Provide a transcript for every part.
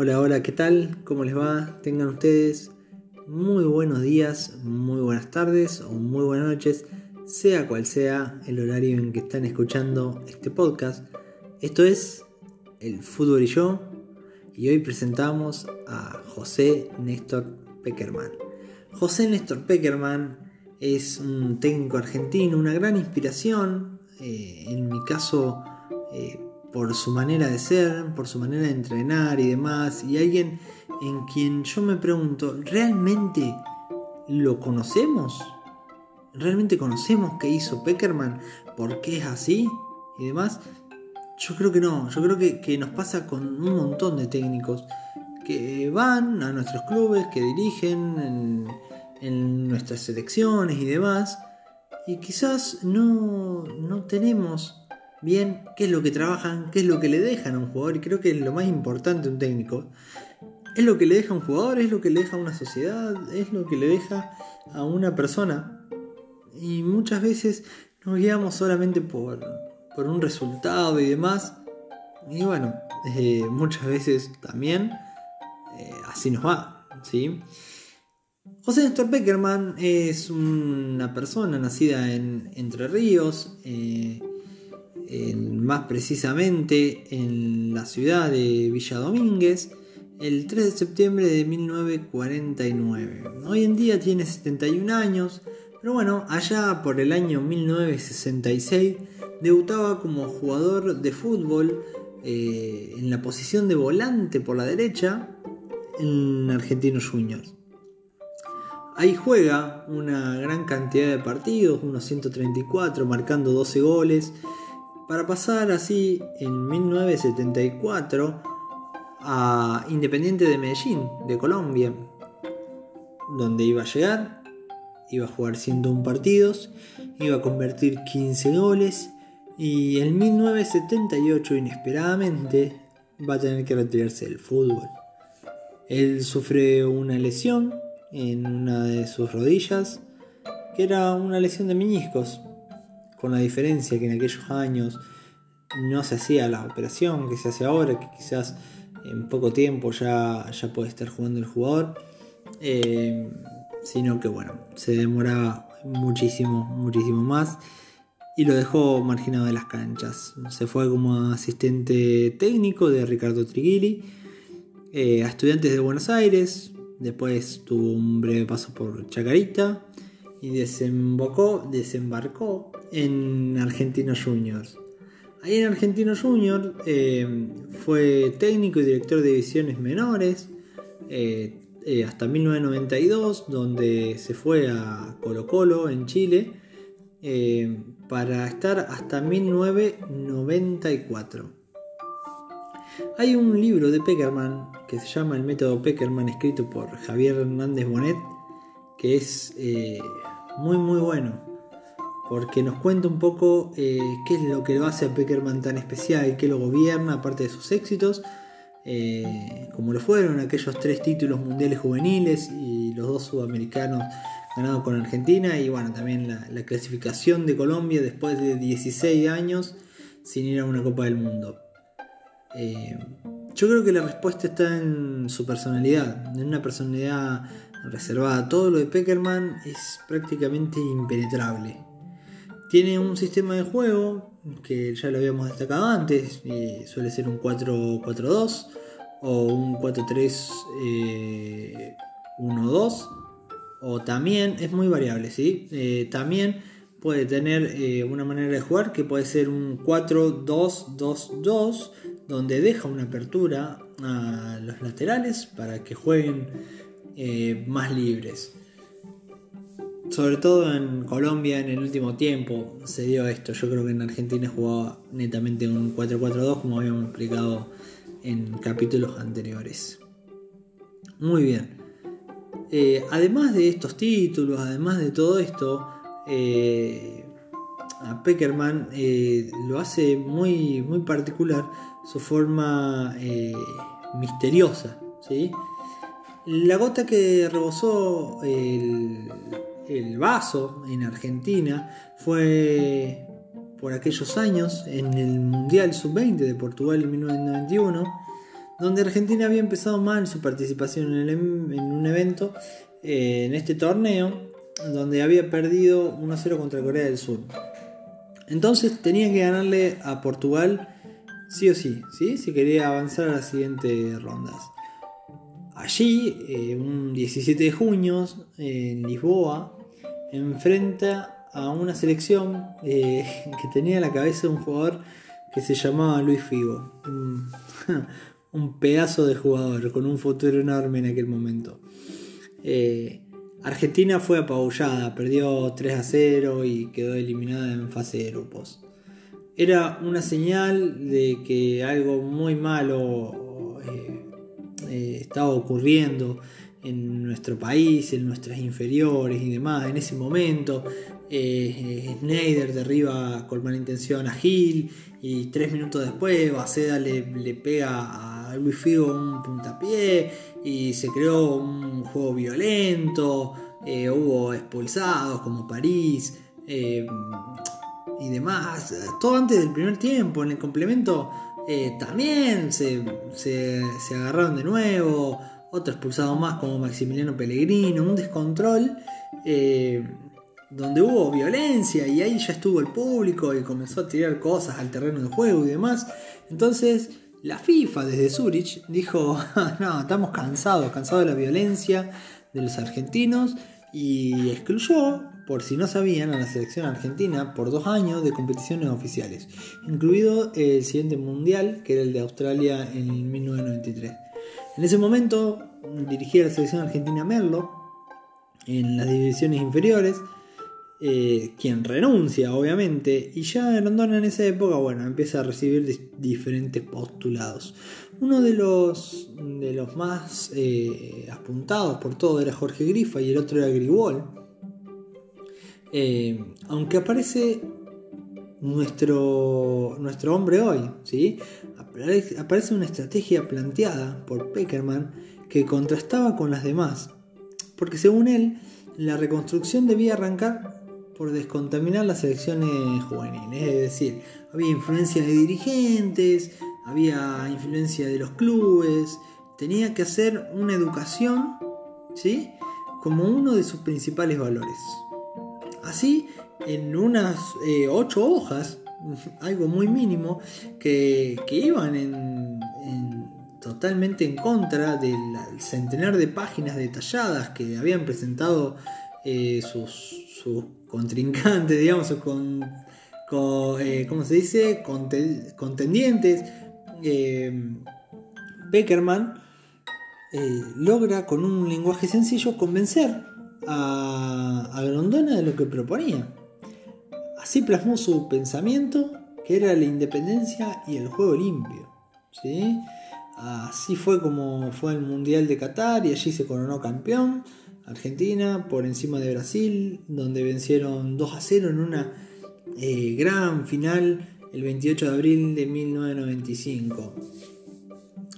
Hola, hola, ¿qué tal? ¿Cómo les va? Tengan ustedes muy buenos días, muy buenas tardes o muy buenas noches, sea cual sea el horario en que están escuchando este podcast. Esto es El Fútbol y yo, y hoy presentamos a José Néstor Peckerman. José Néstor Peckerman es un técnico argentino, una gran inspiración, eh, en mi caso eh, por su manera de ser, por su manera de entrenar y demás, y alguien en quien yo me pregunto, ¿realmente lo conocemos? ¿Realmente conocemos qué hizo Peckerman? ¿Por qué es así? Y demás. Yo creo que no, yo creo que, nos pasa con un montón de técnicos que van a nuestros clubes, que dirigen en, en nuestras selecciones y demás, y quizás no, no tenemos bien qué es lo que trabajan, qué es lo que le dejan a un jugador, y creo que lo más importante un técnico es lo que le deja a un jugador, es lo que le deja a una sociedad, es lo que le deja a una persona. Y muchas veces nos guiamos solamente por, por un resultado y demás. Y bueno, eh, muchas veces también eh, así nos va. ¿sí? José Néstor Peckerman es una persona nacida en Entre Ríos. Eh, más precisamente en la ciudad de Villa Domínguez, el 3 de septiembre de 1949. Hoy en día tiene 71 años, pero bueno, allá por el año 1966 debutaba como jugador de fútbol eh, en la posición de volante por la derecha en Argentinos Juniors. Ahí juega una gran cantidad de partidos, unos 134, marcando 12 goles para pasar así en 1974 a Independiente de Medellín, de Colombia, donde iba a llegar, iba a jugar 101 partidos, iba a convertir 15 goles y en 1978 inesperadamente va a tener que retirarse del fútbol. Él sufre una lesión en una de sus rodillas, que era una lesión de meniscos, con la diferencia que en aquellos años no se hacía la operación que se hace ahora, que quizás en poco tiempo ya, ya puede estar jugando el jugador, eh, sino que bueno, se demoraba muchísimo, muchísimo más y lo dejó marginado de las canchas. Se fue como asistente técnico de Ricardo Triguili eh, a estudiantes de Buenos Aires, después tuvo un breve paso por Chacarita y desembarcó en Argentinos Juniors. Ahí en Argentinos Juniors eh, fue técnico y director de divisiones menores eh, eh, hasta 1992, donde se fue a Colo Colo en Chile para estar hasta 1994. Hay un libro de Peckerman que se llama El método Peckerman, escrito por Javier Hernández Bonet, que es muy muy bueno porque nos cuenta un poco eh, qué es lo que lo hace a Peckerman tan especial, qué lo gobierna, aparte de sus éxitos, eh, como lo fueron aquellos tres títulos mundiales juveniles y los dos sudamericanos ganados con Argentina, y bueno, también la, clasificación de Colombia después de 16 años sin ir a una Copa del Mundo. Eh, yo creo que la respuesta está en su personalidad, en una personalidad reservada. Todo lo de Peckerman es prácticamente impenetrable. Tiene un sistema de juego que ya lo habíamos destacado antes, y suele ser un 4-4-2 o un 4-3-1-2 eh, o también es muy variable, ¿sí? Eh, también puede tener eh, una manera de jugar que puede ser un 4-2-2-2 donde deja una apertura a los laterales para que jueguen más libres sobre todo en Colombia en el último tiempo se dio esto. Yo creo que en Argentina jugaba netamente un 4-4-2 como habíamos explicado en capítulos anteriores. Muy bien. Eh, además de estos títulos, además de todo esto, eh, a Peckerman eh, lo hace muy, muy particular su forma misteriosa. ¿sí? La gota que rebosó el, el vaso en Argentina fue por aquellos años en el Mundial Sub-20 de Portugal en 1991, donde Argentina había empezado mal su participación en, em, un evento, eh, en este torneo, donde había perdido 1-0 contra Corea del Sur. Entonces tenía que ganarle a Portugal sí o sí, ¿sí? si quería avanzar a las siguientes rondas. Allí, eh, un 17 de junio, en Lisboa, enfrenta a una selección eh, que tenía a la cabeza un jugador que se llamaba Luis Figo. Un, pedazo de jugador con un futuro enorme en aquel momento. Eh, Argentina fue apabullada, perdió 3 a 0 y quedó eliminada en fase de grupos. Era una señal de que algo muy malo eh, estaba ocurriendo en nuestro país, en nuestras inferiores y demás. En ese momento, eh, Schneider derriba con mala intención a Gil y tres minutos después Baceda le, le pega a Luis Figo un puntapié y se creó un juego violento, eh, hubo expulsados como París eh, y demás, todo antes del primer tiempo, en el complemento eh, también se, se, agarraron de nuevo, otro expulsado más como Maximiliano Pellegrino, un descontrol donde hubo violencia y ahí ya estuvo el público y comenzó a tirar cosas al terreno de juego y demás. Entonces la FIFA desde Zurich dijo, no, estamos cansados, cansados de la violencia de los argentinos y excluyó, por si no sabían, a la selección argentina por dos años de competiciones oficiales, incluido el siguiente mundial, que era el de Australia en 1993. En ese momento dirigía la selección argentina Merlo en las divisiones inferiores, eh, quien renuncia, obviamente, y ya Rondona en esa época, bueno, empieza a recibir diferentes postulados. Uno de los, de los más eh, apuntados por todo era Jorge Grifa y el otro era Grigol. Eh, aunque aparece nuestro, nuestro hombre hoy, ¿sí? aparece una estrategia planteada por Peckerman que contrastaba con las demás, porque según él, la reconstrucción debía arrancar por descontaminar las elecciones juveniles. Es decir, había influencia de dirigentes, había influencia de los clubes, tenía que hacer una educación, ¿sí? Como uno de sus principales valores. Así, en unas eh, ocho hojas, algo muy mínimo, que, iban en, totalmente en contra del centenar de páginas detalladas que habían presentado eh, sus, sus contrincantes, digamos, con, eh, ¿cómo se dice? contendientes. Eh, Beckerman logra con un lenguaje sencillo convencer a, Grondona de lo que proponía. Así plasmó su pensamiento, que era la independencia y el juego limpio. ¿sí? Así fue como fue el Mundial de Qatar y allí se coronó campeón Argentina por encima de Brasil, donde vencieron 2 a 0 en una eh, gran final el 28 de abril de 1995.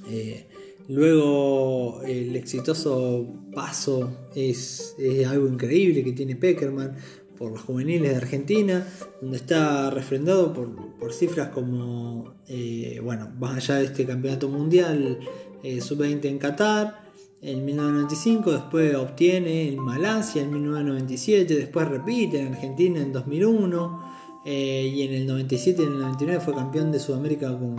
Eh, luego el exitoso paso es, algo increíble que tiene Peckerman por los juveniles de Argentina, donde está refrendado por, cifras como, eh, bueno, más allá de este campeonato mundial sub-20 en Qatar, en 1995, después obtiene en Malasia en 1997, después repite en Argentina en 2001 eh, y en el 97 y en el 99 fue campeón de Sudamérica con,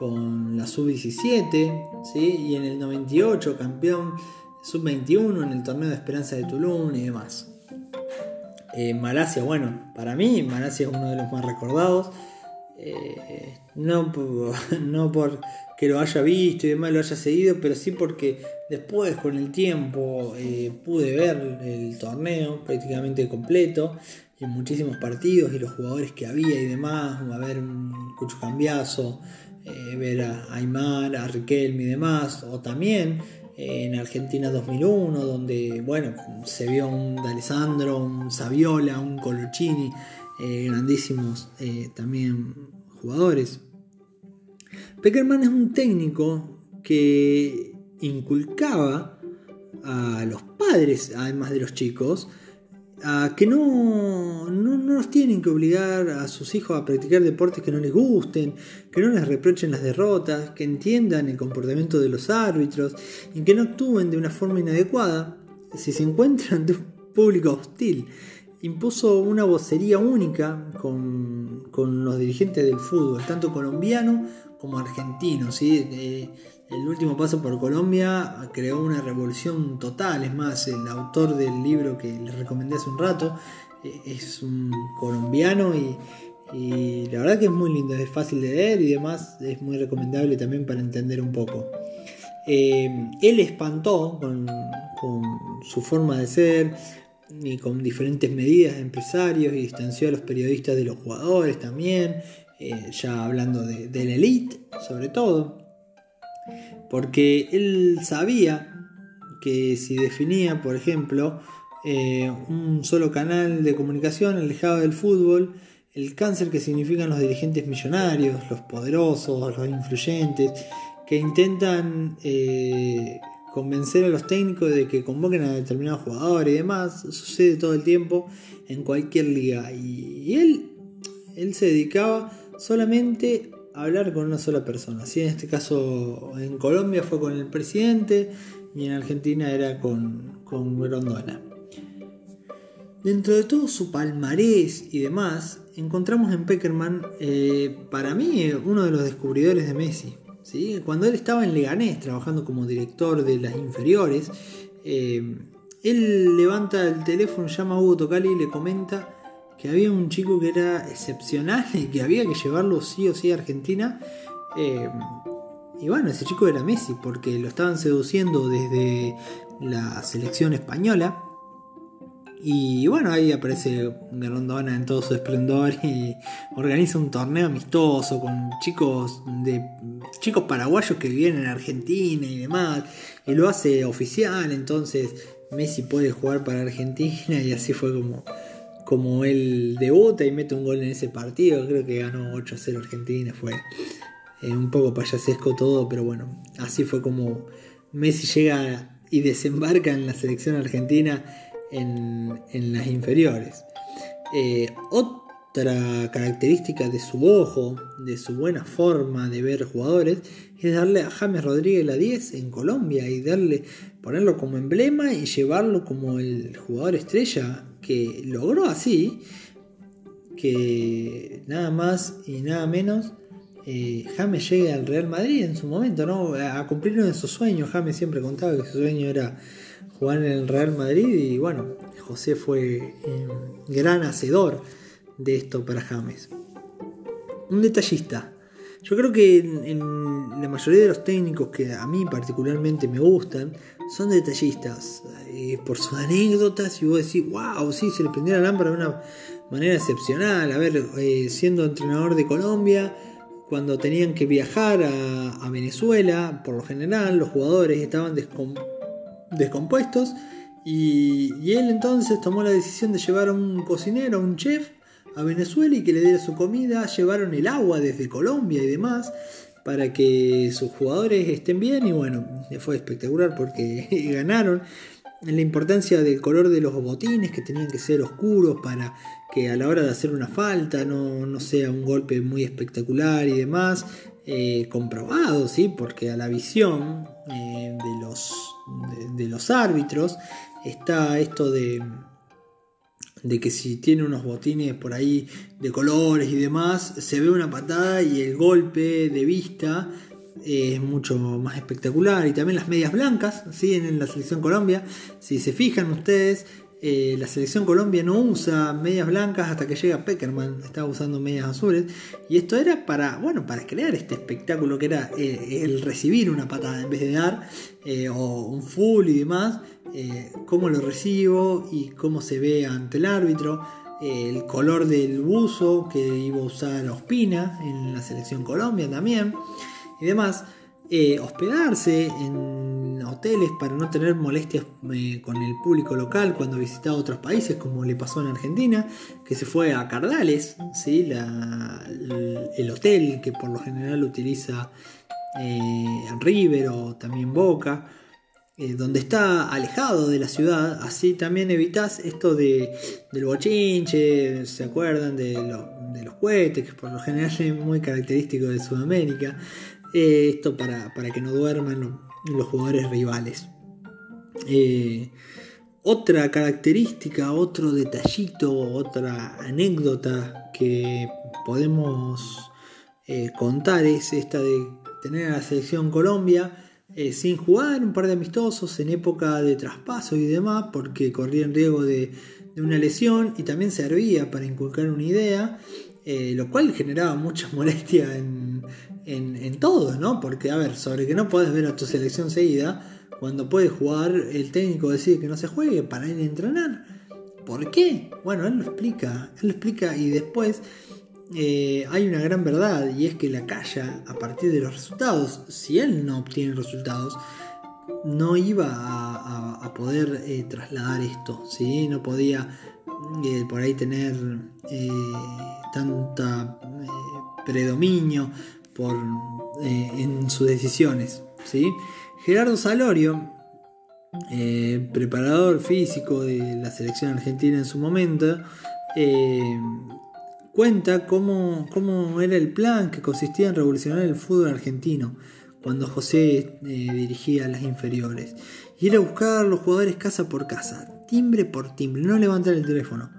con la sub-17 ¿sí? y en el 98 campeón sub-21 en el torneo de Esperanza de Tulum y demás. Eh, Malasia, bueno, para mí Malasia es uno de los más recordados. Eh, no, no por que lo haya visto y demás lo haya seguido, pero sí porque después con el tiempo eh, pude ver el torneo prácticamente completo y muchísimos partidos y los jugadores que había y demás, a ver un Cucho Cambiazo, eh, ver a Aymar, a Riquelme y demás, o también eh, en Argentina 2001, donde bueno, se vio un D'Alessandro, un Saviola, un Colochini, grandísimos también jugadores. Peckerman es un técnico que inculcaba a los padres, además de los chicos, a que no, no, no nos tienen que obligar a sus hijos a practicar deportes que no les gusten, que no les reprochen las derrotas, que entiendan el comportamiento de los árbitros y que no actúen de una forma inadecuada si se encuentran de un público hostil. Impuso una vocería única con, con los dirigentes del fútbol, tanto colombiano como argentino. ¿sí? El último paso por Colombia creó una revolución total. Es más, el autor del libro que les recomendé hace un rato eh, es un colombiano y, la verdad que es muy lindo, es fácil de leer y demás, es muy recomendable también para entender un poco. Eh, él espantó con, su forma de ser y con diferentes medidas de empresarios y distanció a los periodistas de los jugadores también, eh, ya hablando de, de la elite sobre todo porque él sabía que si definía, por ejemplo, eh, un solo canal de comunicación alejado del fútbol, el cáncer que significan los dirigentes millonarios, los poderosos, los influyentes, que intentan eh, convencer a los técnicos de que convoquen a determinados jugadores y demás, sucede todo el tiempo en cualquier liga. Y, él, él se dedicaba solamente hablar con una sola persona. Si en este caso en Colombia fue con el presidente y en Argentina era con, con Grondona. Dentro de todo su palmarés y demás, encontramos en Peckerman, eh, para mí, uno de los descubridores de Messi. ¿sí? Cuando él estaba en Leganés trabajando como director de las inferiores, eh, él levanta el teléfono, llama a Hugo Tocali y le comenta que había un chico que era excepcional y que había que llevarlo sí o sí a Argentina. Eh, y bueno, ese chico era Messi, porque lo estaban seduciendo desde la selección española. Y bueno, ahí aparece Rondona en todo su esplendor y organiza un torneo amistoso con chicos de chicos paraguayos que viven en Argentina y demás. Y lo hace oficial, entonces Messi puede jugar para Argentina y así fue como como él debuta y mete un gol en ese partido, creo que ganó 8 a 0 Argentina, fue eh, un poco payasesco todo, pero bueno, así fue como Messi llega y desembarca en la selección argentina en, las inferiores. Eh, otra característica de su ojo, de su buena forma de ver jugadores, es darle a James Rodríguez la 10 en Colombia y darle, ponerlo como emblema y llevarlo como el jugador estrella que logró así que nada más y nada menos eh, James llegue al Real Madrid en su momento, ¿no? A cumplir uno de sus sueños. James siempre contaba que su sueño era jugar en el Real Madrid y bueno, José fue eh, gran hacedor de esto para James. Un detallista. Yo creo que la mayoría de los técnicos que a mí particularmente me gustan son detallistas. Eh, por sus anécdotas y vos decís, wow, sí, se le prendió la lámpara de una manera excepcional. A ver, eh, siendo entrenador de Colombia, cuando tenían que viajar a, Venezuela, por lo general los jugadores estaban descompuestos y, y él entonces tomó la decisión de llevar a un cocinero, a un chef, a Venezuela y que le diera su comida, llevaron el agua desde Colombia y demás para que sus jugadores estén bien y bueno, fue espectacular porque ganaron. La importancia del color de los botines que tenían que ser oscuros para que a la hora de hacer una falta no, sea un golpe muy espectacular y demás. Eh, comprobado, ¿sí? porque a la visión eh, de, los, de los árbitros está esto de, de que si tiene unos botines por ahí de colores y demás, se ve una patada y el golpe de vista es mucho más espectacular. Y también las medias blancas, ¿sí? en la selección Colombia, si se fijan ustedes, eh, la selección Colombia no usa medias blancas hasta que llega Peckerman, estaba usando medias azules. Y esto era para, bueno, para crear este espectáculo que era eh, el recibir una patada en vez de dar, eh, o un full y demás. cómo lo recibo y cómo se ve ante el árbitro. el color del buzo que iba a usar Ospina en la selección Colombia también. Y demás. Hospedarse en hoteles para no tener molestias eh, con el público local cuando visitaba otros países, como le pasó en Argentina, que se fue a Cardales, ¿sí? el hotel que por lo general utiliza eh, River o también Boca. eh, donde está alejado de la ciudad, así también evitas esto de, del bochinche, ¿se acuerdan? De, los cohetes, que por lo general es muy característico de Sudamérica, eh, esto para, que no duerman los, jugadores rivales. Eh, otra característica, otro detallito, otra anécdota que podemos contar es esta de tener a la selección Colombia eh, sin jugar, un par de amistosos en época de traspaso y demás, porque corrían riesgo de, una lesión y también servía para inculcar una idea, eh, lo cual generaba mucha molestia en, en, todos, ¿no? Porque, a ver, sobre que no puedes ver a tu selección seguida, cuando puedes jugar, el técnico decide que no se juegue para ir a entrenar. ¿Por qué? Bueno, él lo explica, él lo explica y después eh, hay una gran verdad y es que la calla a partir de los resultados, si él no obtiene resultados, no iba a, poder eh, trasladar esto, ¿sí? no podía eh, por ahí tener tanta predominio por, en sus decisiones. ¿sí? Gerardo Salorio, preparador físico de la selección argentina en su momento, cuenta cómo, era el plan que consistía en revolucionar el fútbol argentino cuando José eh, dirigía las inferiores. Y era buscar a los jugadores casa por casa, timbre por timbre, no levantar el teléfono.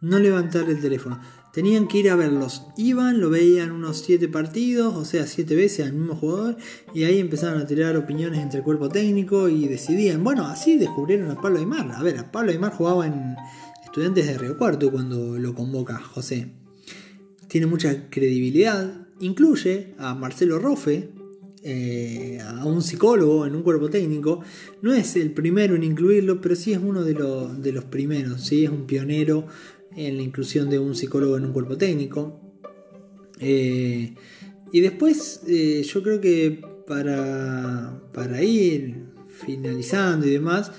No levantar el teléfono. Tenían que ir a verlos. Iban, lo veían unos siete partidos, o sea, siete veces al mismo jugador, y ahí empezaron a tirar opiniones entre el cuerpo técnico y decidían. Bueno, así descubrieron a Pablo Aymar. A ver, a Pablo Aymar jugaba en, Estudiantes de Río Cuarto cuando lo convoca José. Tiene mucha credibilidad, incluye a Marcelo Rofe, eh, a un psicólogo en un cuerpo técnico. No es el primero en incluirlo, pero sí es uno de, los primeros, ¿sí? es un pionero en la inclusión de un psicólogo en un cuerpo técnico. Eh, y después eh, yo creo que para, para ir finalizando y demás,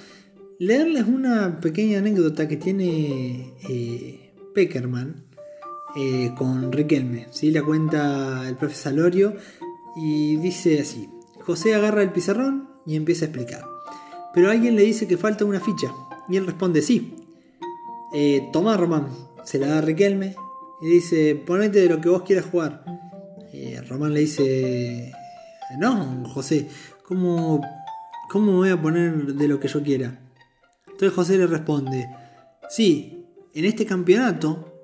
leerles una pequeña anécdota que tiene eh, Peckerman eh, con Riquelme. ¿sí? La cuenta el profesor Salorio y dice así: José agarra el pizarrón y empieza a explicar. Pero alguien le dice que falta una ficha y él responde: Sí. Eh, Tomá, Román. Se la da a Riquelme y dice: Ponete de lo que vos quieras jugar. Eh, Román le dice: No, José, ¿cómo, ¿cómo voy a poner de lo que yo quiera? Entonces José le responde, sí, en este campeonato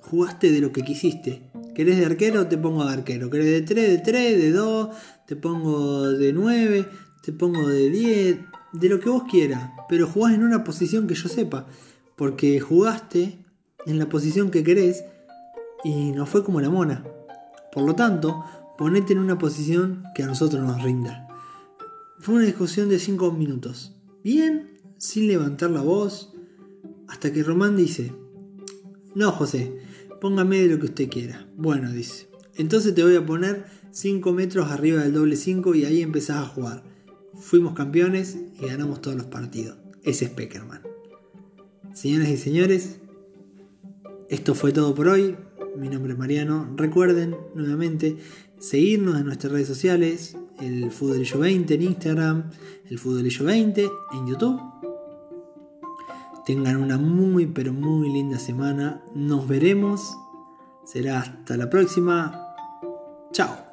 jugaste de lo que quisiste. ¿Querés de arquero? Te pongo de arquero. ¿Querés de 3? De 3, de 2, te pongo de 9, te pongo de 10, de lo que vos quieras. Pero jugás en una posición que yo sepa. Porque jugaste en la posición que querés y no fue como la mona. Por lo tanto, ponete en una posición que a nosotros nos rinda. Fue una discusión de 5 minutos. Bien, sin levantar la voz, hasta que Román dice, no José, póngame de lo que usted quiera. Bueno, dice, entonces te voy a poner 5 metros arriba del doble 5 y ahí empezás a jugar. Fuimos campeones y ganamos todos los partidos. Ese es Peckerman. Señoras y señores, esto fue todo por hoy. Mi nombre es Mariano. Recuerden nuevamente seguirnos en nuestras redes sociales, el Futbolillo 20 en Instagram, el Futbolillo 20 en YouTube Tengan una muy pero muy linda semana. Nos veremos. Será hasta la próxima. Chao.